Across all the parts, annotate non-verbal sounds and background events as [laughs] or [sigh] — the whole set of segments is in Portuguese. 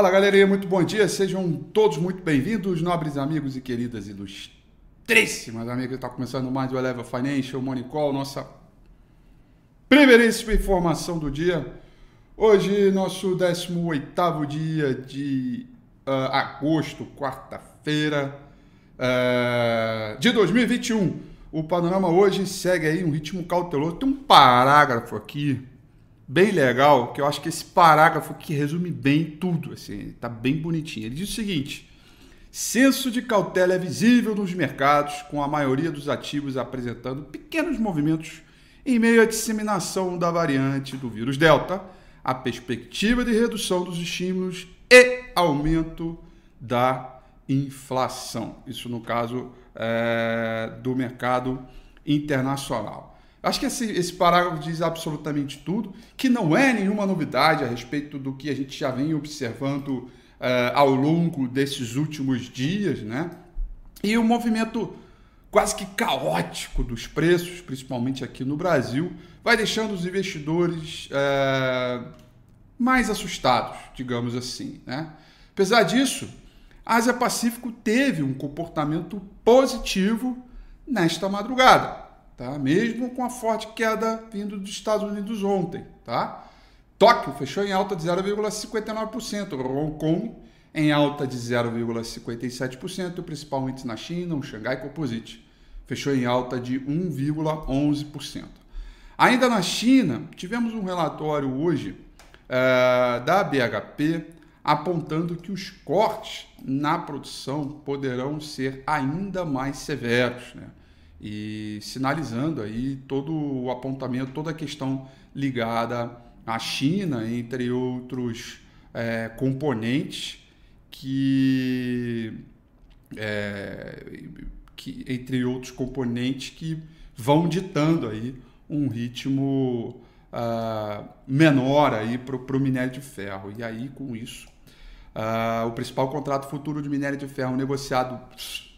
Fala galerinha, muito bom dia, sejam todos muito bem-vindos, nobres amigos e queridas ilustríssimas amigas. Está começando mais o Eleva Financial Money Call, nossa primeiríssima informação do dia. Hoje, nosso 18 dia de uh, agosto, quarta-feira uh, de 2021. O panorama hoje segue aí um ritmo cauteloso. Tem um parágrafo aqui bem legal, que eu acho que esse parágrafo que resume bem tudo, assim, tá bem bonitinho. Ele diz o seguinte: senso de cautela é visível nos mercados, com a maioria dos ativos apresentando pequenos movimentos em meio à disseminação da variante do vírus Delta, a perspectiva de redução dos estímulos e aumento da inflação. Isso no caso é, do mercado internacional. Acho que esse, esse parágrafo diz absolutamente tudo, que não é nenhuma novidade a respeito do que a gente já vem observando uh, ao longo desses últimos dias, né? E o movimento quase que caótico dos preços, principalmente aqui no Brasil, vai deixando os investidores uh, mais assustados, digamos assim, né? Apesar disso, a Ásia Pacífico teve um comportamento positivo nesta madrugada tá? mesmo com a forte queda vindo dos Estados Unidos ontem. Tá? Tóquio fechou em alta de 0,59%, Hong Kong em alta de 0,57%, principalmente na China, o Xangai Composite fechou em alta de 1,11%. Ainda na China, tivemos um relatório hoje uh, da BHP apontando que os cortes na produção poderão ser ainda mais severos. Né? E sinalizando aí todo o apontamento, toda a questão ligada à China, entre outros é, componentes que, é, que, entre outros componentes que vão ditando aí um ritmo uh, menor aí para o minério de ferro. E aí, com isso, uh, o principal contrato futuro de minério de ferro negociado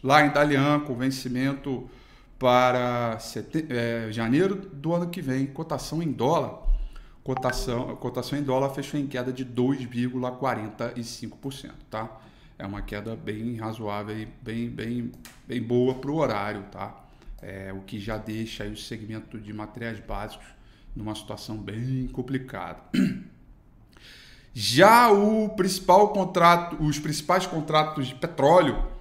lá em Dalian, com vencimento para sete, é, janeiro do ano que vem, cotação em dólar. Cotação, cotação em dólar fechou em queda de 2,45%, tá? É uma queda bem razoável e bem, bem, bem boa para o horário, tá? É, o que já deixa o segmento de materiais básicos numa situação bem complicada. Já o principal contrato, os principais contratos de petróleo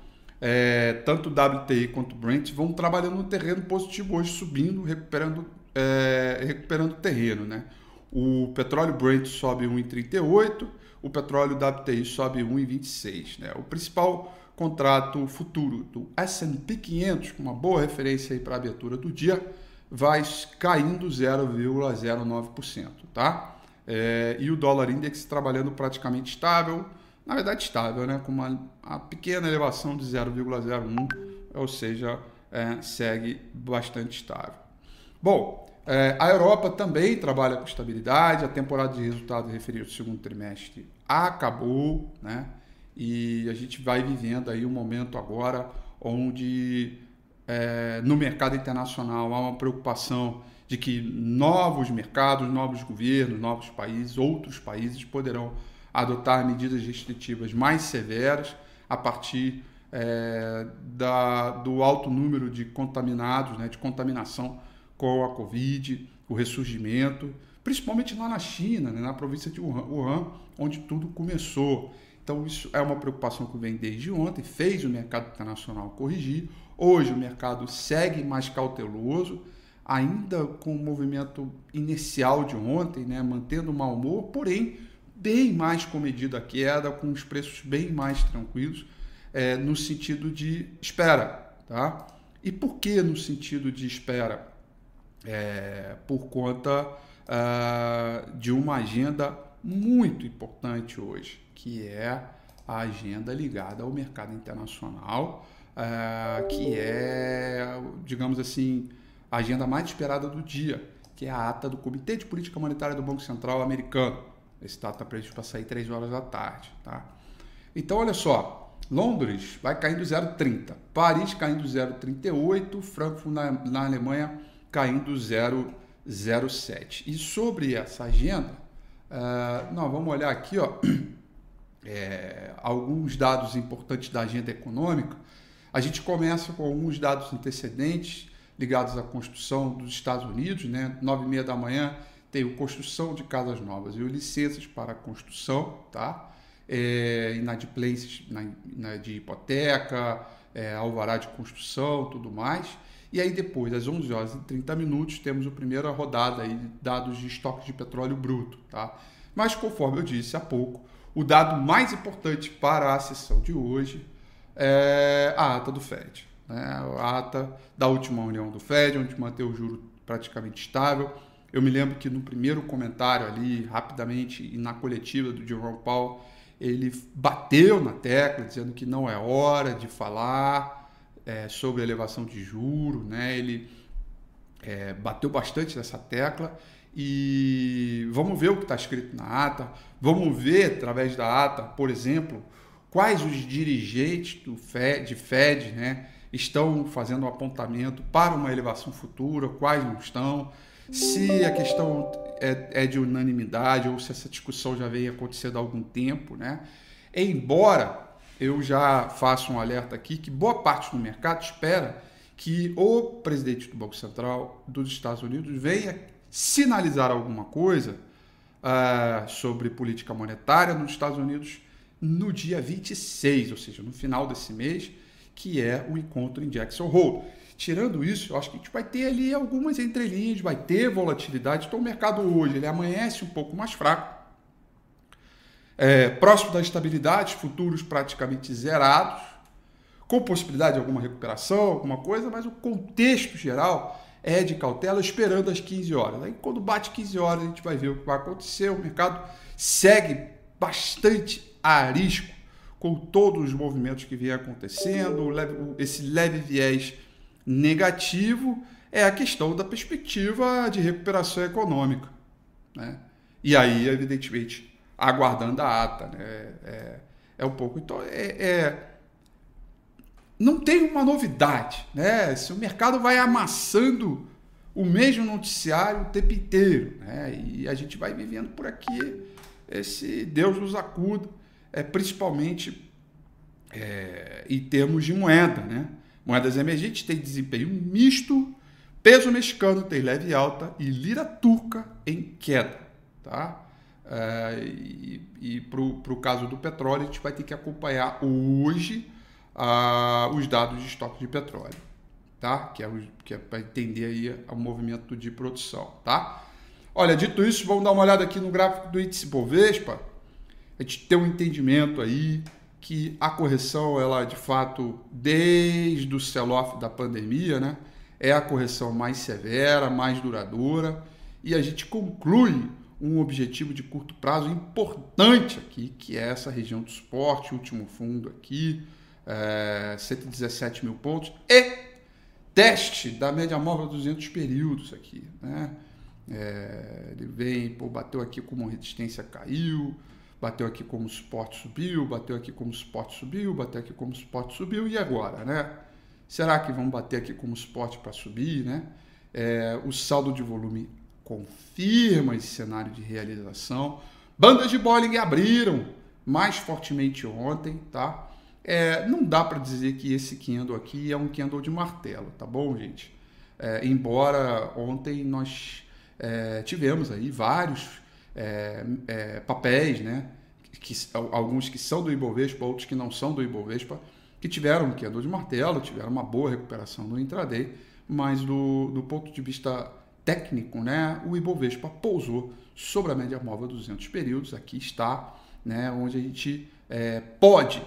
é, tanto WTI quanto Brent vão trabalhando no terreno positivo hoje, subindo, recuperando, é, recuperando terreno. Né? O petróleo Brent sobe 1,38, o petróleo WTI sobe 1,26. Né? O principal contrato futuro do S&P 500, com uma boa referência para a abertura do dia, vai caindo 0,09%. Tá? É, e o dólar index trabalhando praticamente estável, na verdade estável, né? com uma, pequena elevação de 0,01, ou seja, é, segue bastante estável. Bom, é, a Europa também trabalha com estabilidade, a temporada de resultados referida ao segundo trimestre acabou, né? e a gente vai vivendo aí um momento agora onde é, no mercado internacional há uma preocupação de que novos mercados, novos governos, novos países, outros países poderão adotar medidas restritivas mais severas a partir é, da, do alto número de contaminados, né, de contaminação com a Covid, o ressurgimento, principalmente lá na China, né, na província de Wuhan, onde tudo começou. Então, isso é uma preocupação que vem desde ontem, fez o mercado internacional corrigir. Hoje, o mercado segue mais cauteloso, ainda com o movimento inicial de ontem, né, mantendo o mau humor, porém bem mais comedida a queda, com os preços bem mais tranquilos, é, no sentido de espera. Tá? E por que no sentido de espera? É, por conta uh, de uma agenda muito importante hoje, que é a agenda ligada ao mercado internacional, uh, que é, digamos assim, a agenda mais esperada do dia, que é a ata do Comitê de Política Monetária do Banco Central americano. Esse dado está previsto para sair 3 horas da tarde. Tá? Então, olha só. Londres vai caindo 0,30. Paris caindo 0,38. Frankfurt na, na Alemanha caindo 0,07. E sobre essa agenda, uh, vamos olhar aqui, ó. [clears throat] é, alguns dados importantes da agenda econômica, a gente começa com alguns dados antecedentes ligados à construção dos Estados Unidos, né? Nove e meia da manhã tem construção de casas novas e licenças para construção, tá? É, inadimplências na, na, de hipoteca, é, alvará de construção, tudo mais. E aí depois, às 11 horas e 30 minutos, temos a primeira rodada aí de dados de estoque de petróleo bruto, tá? Mas conforme eu disse há pouco, o dado mais importante para a sessão de hoje é a ata do Fed. Né? A ata da última reunião do Fed, onde manteve o juro praticamente estável. Eu me lembro que no primeiro comentário ali, rapidamente, e na coletiva do Jerome Powell, ele bateu na tecla, dizendo que não é hora de falar é, sobre elevação de juro, né? Ele é, bateu bastante nessa tecla. E vamos ver o que está escrito na ata, vamos ver através da ata, por exemplo, quais os dirigentes do FED, Fed né, estão fazendo um apontamento para uma elevação futura, quais não estão, se a questão é, é de unanimidade ou se essa discussão já vem acontecendo há algum tempo. Né? Embora eu já faça um alerta aqui que boa parte do mercado espera que o presidente do Banco Central dos Estados Unidos venha sinalizar alguma coisa uh, sobre política monetária nos Estados Unidos no dia 26, ou seja, no final desse mês, que é o encontro em Jackson Hole. Tirando isso, eu acho que a gente vai ter ali algumas entrelinhas, vai ter volatilidade. Então o mercado hoje ele amanhece um pouco mais fraco. É, próximo da estabilidade, futuros praticamente zerados, com possibilidade de alguma recuperação, alguma coisa, mas o contexto geral é de cautela esperando as 15 horas. Aí quando bate 15 horas a gente vai ver o que vai acontecer. O mercado segue bastante a risco com todos os movimentos que vem acontecendo, esse leve viés negativo é a questão da perspectiva de recuperação econômica. Né? E aí, evidentemente, aguardando a ata. Né? É, é um pouco. Então, é, é não tem uma novidade, né? Se o mercado vai amassando o mesmo noticiário o tempo inteiro, né? E a gente vai vivendo por aqui esse Deus nos acuda, é, principalmente é, em termos de moeda, né? Moedas emergentes têm desempenho misto, peso mexicano tem leve alta e lira turca em queda, tá? É, e, e para o caso do petróleo, a gente vai ter que acompanhar hoje os dados de estoque de petróleo, tá? Que é, que é para entender aí o movimento de produção, tá? Olha, dito isso, vamos dar uma olhada aqui no gráfico do índice Bovespa. A gente tem um entendimento aí que a correção, ela de fato, desde o sell-off da pandemia, né, é a correção mais severa, mais duradoura, e a gente conclui um objetivo de curto prazo importante aqui, que é essa região do suporte, último fundo aqui, é, 117 mil pontos, e teste da média móvel 200 períodos aqui. Né? É, ele vem, pô, bateu aqui como resistência, caiu, bateu aqui como suporte, subiu, bateu aqui como suporte, subiu, bateu aqui como suporte, subiu, e agora, né? Será que vão bater aqui como suporte para subir, né? É, o saldo de volume confirma esse cenário de realização. Bandas de Bollinger abriram mais fortemente ontem, tá? É, não dá para dizer que esse candle aqui é um candle de martelo, tá bom, gente? É, embora ontem nós é, tivemos aí vários é, é, papéis, né? Que, alguns que são do Ibovespa, outros que não são do Ibovespa, que tiveram um candle de martelo, tiveram uma boa recuperação no intraday, mas do, do ponto de vista técnico, né, o Ibovespa pousou sobre a média móvel 200 períodos. Aqui está, né, onde a gente é, pode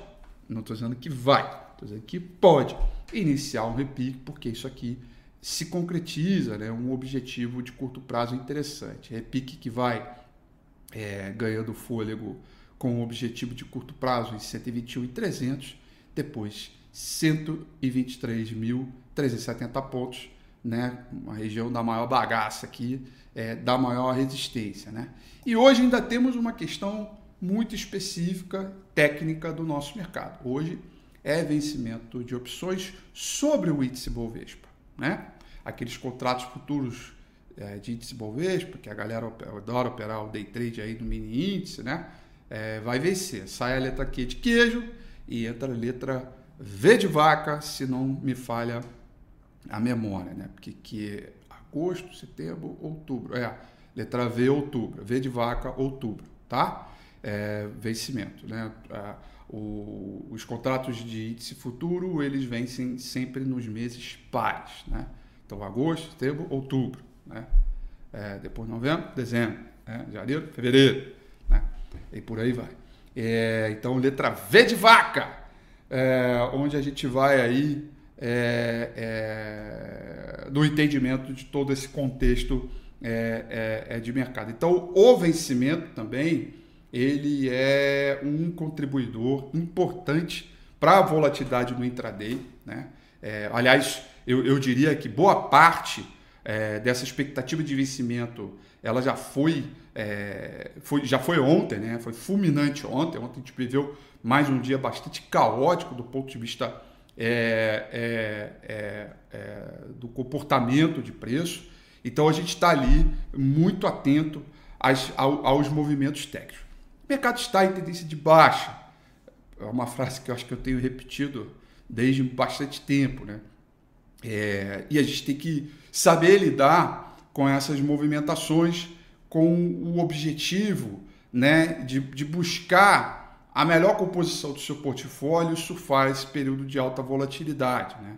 não estou dizendo que vai, estou dizendo que pode iniciar um repique, porque isso aqui se concretiza, né, um objetivo de curto prazo interessante. Repique que vai é, ganhando fôlego com o objetivo de curto prazo em 121.300, depois 123.370 pontos, né, uma região da maior bagaça aqui, é, da maior resistência. Né? E hoje ainda temos uma questão muito específica, técnica do nosso mercado. Hoje é vencimento de opções sobre o índice Bovespa, né? Aqueles contratos futuros é, de índice Bovespa, que a galera adora operar o day trade aí no mini índice, né? é, vai vencer. Sai a letra Q de queijo e entra a letra V de vaca, se não me falha a memória, né? Porque que é agosto, setembro, outubro. É, letra V, outubro. V de vaca, outubro, tá? É, vencimento, né? O, os contratos de índice futuro, eles vencem sempre nos meses pares, né? Então, agosto, setembro, outubro, né? É, depois novembro, dezembro, né? janeiro, fevereiro, né? E por aí vai. É, então, letra V de vaca, é, onde a gente vai aí é, é, do entendimento de todo esse contexto é, é, é, de mercado. Então, o vencimento também ele é um contribuidor importante para a volatilidade no intraday. Né? É, aliás, eu, eu, diria que boa parte é, dessa expectativa de vencimento ela já foi, foi, já foi ontem, né? foi fulminante ontem. Ontem a gente viveu mais um dia bastante caótico do ponto de vista é, é, é, é, do comportamento de preço. Então a gente está ali muito atento às, aos movimentos técnicos. O mercado está em tendência de baixa. É uma frase que eu acho que eu tenho repetido desde bastante tempo. Né? É, e a gente tem que saber lidar com essas movimentações com o objetivo né, de, de buscar a melhor composição do seu portfólio surfar esse período de alta volatilidade. Né?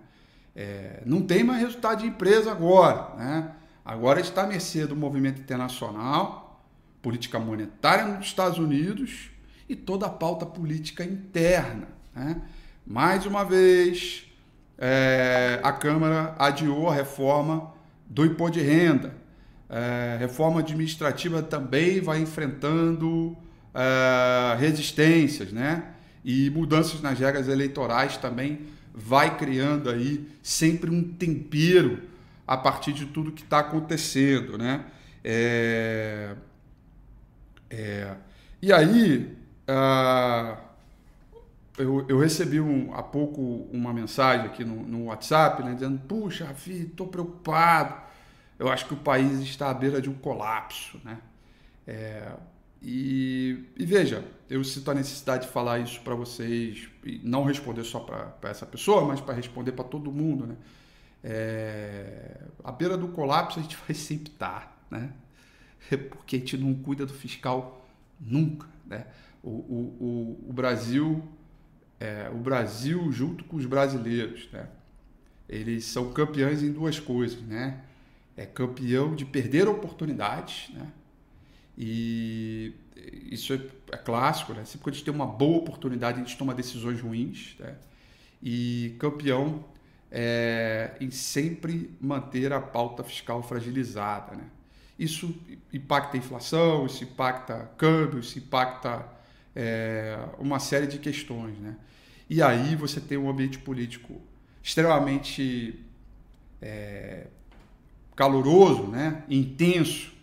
É, não tem mais resultado de empresa agora. Né? Agora está à mercê do movimento internacional, política monetária nos Estados Unidos e toda a pauta política interna. Né? Mais uma vez, é, a Câmara adiou a reforma do imposto de renda. É, reforma administrativa também vai enfrentando uh, resistências, né? E mudanças nas regras eleitorais também vai criando aí sempre um tempero a partir de tudo que está acontecendo, né? É, é, e aí, uh, eu, eu, recebi um, há pouco uma mensagem aqui no, no WhatsApp, né, dizendo: Puxa, Rafi, estou preocupado. Eu acho que o país está à beira de um colapso, né? É, e, e, veja, eu sinto a necessidade de falar isso para vocês, e não responder só para essa pessoa, mas para responder para todo mundo. Né? É, à beira do colapso a gente [laughs] vai sempre estar, tá, né? [laughs] porque a gente não cuida do fiscal nunca. Né? O, o, o, o Brasil, é, o Brasil junto com os brasileiros, né? eles são campeões em duas coisas. Né? É campeão de perder oportunidades, né? E isso é, é clássico, né? Sempre que a gente tem uma boa oportunidade, a gente toma decisões ruins. Né? E campeão é, em sempre manter a pauta fiscal fragilizada. Né? Isso impacta a inflação, isso impacta câmbio, isso impacta é, uma série de questões. Né? E aí você tem um ambiente político extremamente é, caloroso, né? intenso,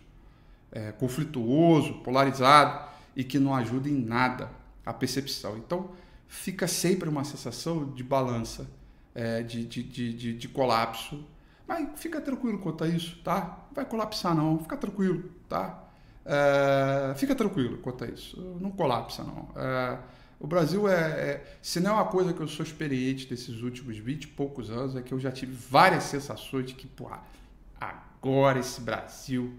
é, conflituoso, polarizado e que não ajuda em nada a percepção. Então, fica sempre uma sensação de balança, é, de, de, de, de, colapso. Mas fica tranquilo quanto a isso, tá? Não vai colapsar não, fica tranquilo, tá? É, fica tranquilo quanto a isso, não colapsa não. É, o Brasil é, é, se não é uma coisa que eu sou experiente desses últimos 20 e poucos anos, é que eu já tive várias sensações de que, pô, agora esse Brasil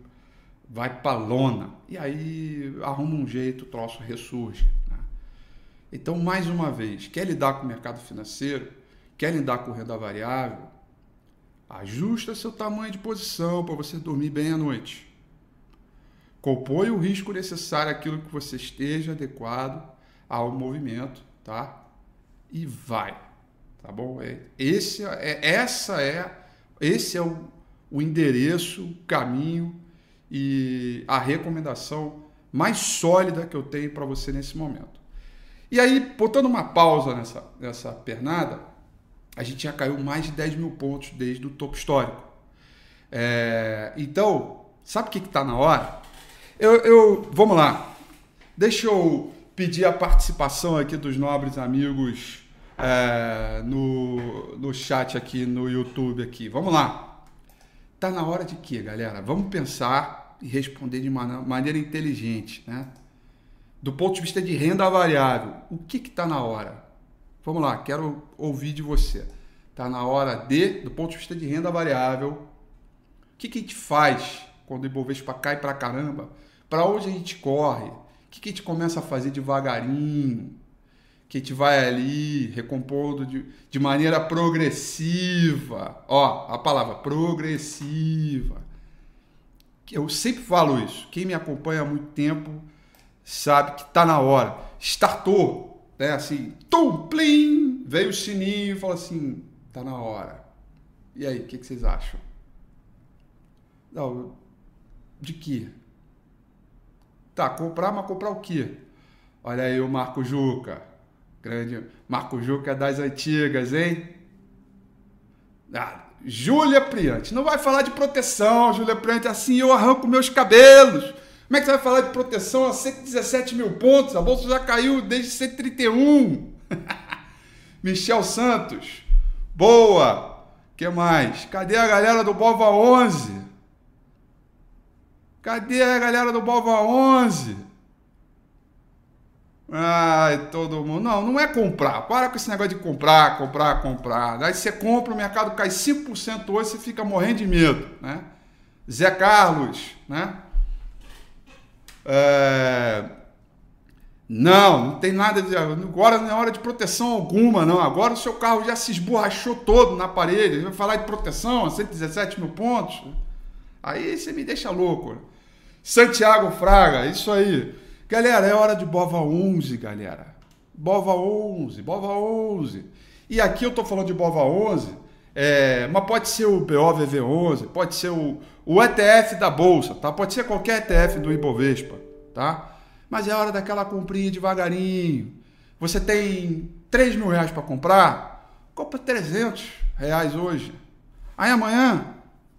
vai para lona. E aí arruma um jeito, o troço ressurge. Né? Então, mais uma vez, quer lidar com o mercado financeiro, quer lidar com renda variável, ajusta seu tamanho de posição para você dormir bem à noite. Compõe o risco necessário aquilo que você esteja adequado ao movimento, tá? E vai, tá bom? É, esse é, essa é, esse é o, o endereço, o caminho e a recomendação mais sólida que eu tenho para você nesse momento. E aí, botando uma pausa nessa, nessa pernada, a gente já caiu mais de 10 mil pontos desde o topo histórico. É, então, sabe o que está na hora? Eu, eu, vamos lá. Deixa eu pedir a participação aqui dos nobres amigos é, no, no chat aqui no YouTube aqui. Vamos lá. Tá na hora de quê, galera? Vamos pensar e responder de maneira inteligente, né? do ponto de vista de renda variável, o que está na hora? Vamos lá, quero ouvir de você. Está na hora de, do ponto de vista de renda variável, o que, que a gente faz quando o Ibovespa cai para caramba? Para onde a gente corre? O que, que a gente começa a fazer devagarinho? Que a gente vai ali recompondo de, de maneira progressiva. Ó, a palavra progressiva. Eu sempre falo isso. Quem me acompanha há muito tempo sabe que está na hora. Startou, né? Assim, tum, plim, veio o sininho e falou assim, tá na hora. E aí, o que, que, vocês acham? Não, de que? Tá, comprar, mas comprar o quê? Olha aí o Marco Juca. Grande Marco Juca é das antigas, hein? Ah, Júlia Priante. Não vai falar de proteção, Júlia Priante. Assim eu arranco meus cabelos. Como é que você vai falar de proteção a 117 mil pontos? A bolsa já caiu desde 131. [laughs] Michel Santos. Boa. que mais? Cadê a galera do Bova 11? Cadê a galera do Bova 11? Ai, todo mundo. Não, não é comprar. Para com esse negócio de comprar, comprar, comprar. Aí você compra, o mercado cai 5% hoje, você fica morrendo de medo. Né? Zé Carlos, né? É... Não, não tem nada de. Agora não é hora de proteção alguma, não. Agora o seu carro já se esborrachou todo na parede. Vai falar de proteção, 117 mil pontos. Aí você me deixa louco. Santiago Fraga, isso aí. Galera, é hora de Bova 11, galera. Bova 11, Bova 11. E aqui eu tô falando de Bova 11, é, mas pode ser o BOVV11, pode ser o, o ETF da Bolsa, tá? Pode ser qualquer ETF do Ibovespa, tá? Mas é hora daquela comprinha devagarinho. Você tem 3 mil reais para comprar? Compra 300 reais hoje. Aí amanhã,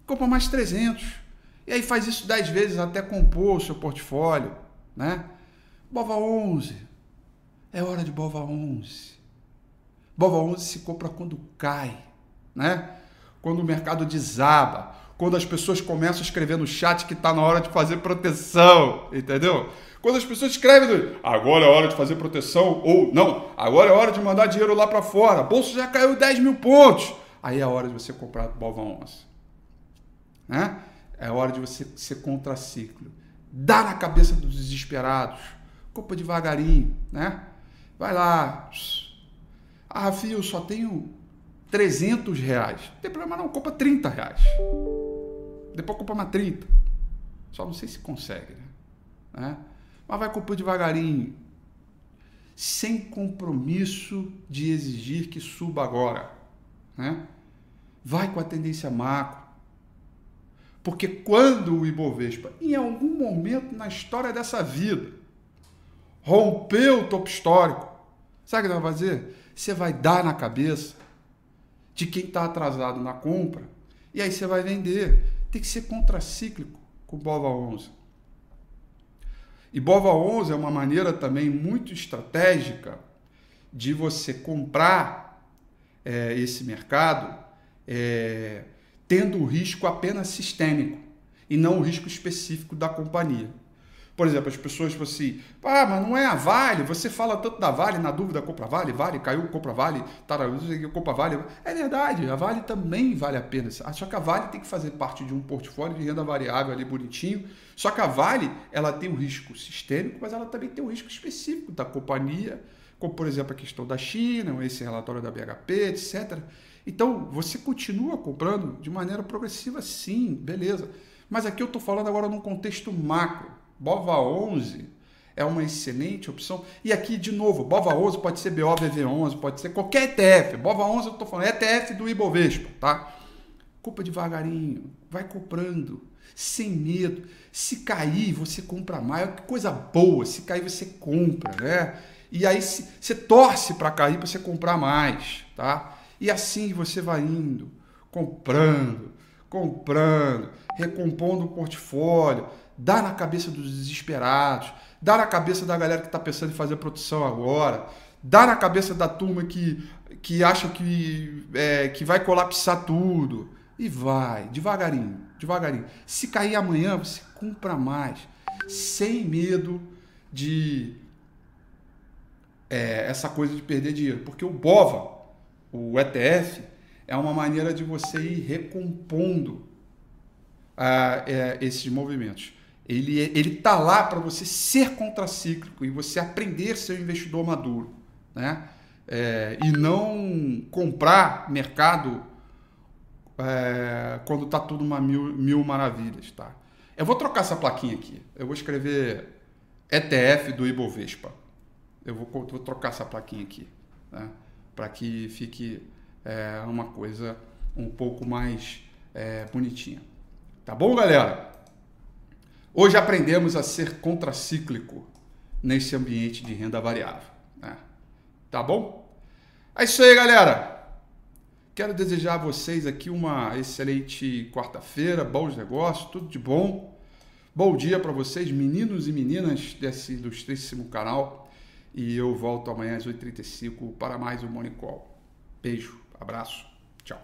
compra mais 300. E aí faz isso 10 vezes até compor o seu portfólio, né? Bova 11. É hora de Bova 11. Bova 11 se compra quando cai, né? Quando o mercado desaba quando as pessoas começam a escrever no chat que está na hora de fazer proteção, entendeu? Quando as pessoas escrevem, agora é hora de fazer proteção, ou não, agora é hora de mandar dinheiro lá para fora, bolsa já caiu 10 mil pontos, aí é hora de você comprar Bova 11. Né? É hora de você ser contraciclo. Dá na cabeça dos desesperados. Compra devagarinho, né? Vai lá. Ah, Rafi, eu só tenho 300 reais. Não tem problema não, compra 30 reais. Depois compra mais 30. Só não sei se consegue, né? É? Mas vai comprar devagarinho. Sem compromisso de exigir que suba agora. Né? Vai com a tendência macro. Porque quando o Ibovespa, em algum momento na história dessa vida, rompeu o topo histórico, sabe o que vai fazer? Você vai dar na cabeça de quem está atrasado na compra, e aí você vai vender. Tem que ser contracíclico com o BOVA 11. E BOVA 11 é uma maneira também muito estratégica de você comprar é, esse mercado é, tendo o risco apenas sistêmico e não o risco específico da companhia. Por exemplo, as pessoas tipo assim, ah, mas não é a Vale, você fala tanto da Vale, na dúvida, compra Vale, Vale, caiu, compra Vale, compra Vale. É verdade, a Vale também vale a pena. Só que a Vale tem que fazer parte de um portfólio de renda variável ali bonitinho. Só que a Vale, ela tem um risco sistêmico, mas ela também tem um risco específico da companhia, como por exemplo a questão da China, esse relatório da BHP, etc. Então, você continua comprando de maneira progressiva, sim, beleza. Mas aqui eu estou falando agora num contexto macro. Bova 11 é uma excelente opção. E aqui, de novo, Bova 11 pode ser BOVV11, pode ser qualquer ETF. Bova 11 eu estou falando, ETF do Ibovespa, tá? Compra devagarinho, vai comprando, sem medo. Se cair, você compra mais. Que coisa boa, se cair, você compra, né? E aí você torce para cair para você comprar mais, tá? E assim você vai indo, comprando, comprando, recompondo o portfólio dá na cabeça dos desesperados, dá na cabeça da galera que está pensando em fazer produção agora, dá na cabeça da turma que, que acha que, é, que vai colapsar tudo. E vai, devagarinho, devagarinho. Se cair amanhã, você compra mais, sem medo de é, essa coisa de perder dinheiro, porque o BOVA, o ETF, é uma maneira de você ir recompondo ah, é, esses movimentos. Ele ele tá lá para você ser contracíclico e você aprender a ser um investidor maduro, né? É, e não comprar mercado é, quando tá tudo uma mil, mil maravilhas, tá? Eu vou trocar essa plaquinha aqui. Eu vou escrever ETF do Ibovespa. Eu vou, vou trocar essa plaquinha aqui, né? Para que fique é, uma coisa um pouco mais é, bonitinha. Tá bom, galera? Hoje aprendemos a ser contracíclico nesse ambiente de renda variável. Né? Tá bom? É isso aí, galera. Quero desejar a vocês aqui uma excelente quarta-feira, bons negócios, tudo de bom. Bom dia para vocês, meninos e meninas desse ilustríssimo canal. E eu volto amanhã às 8h35 para mais um Monicol. Beijo, abraço, tchau.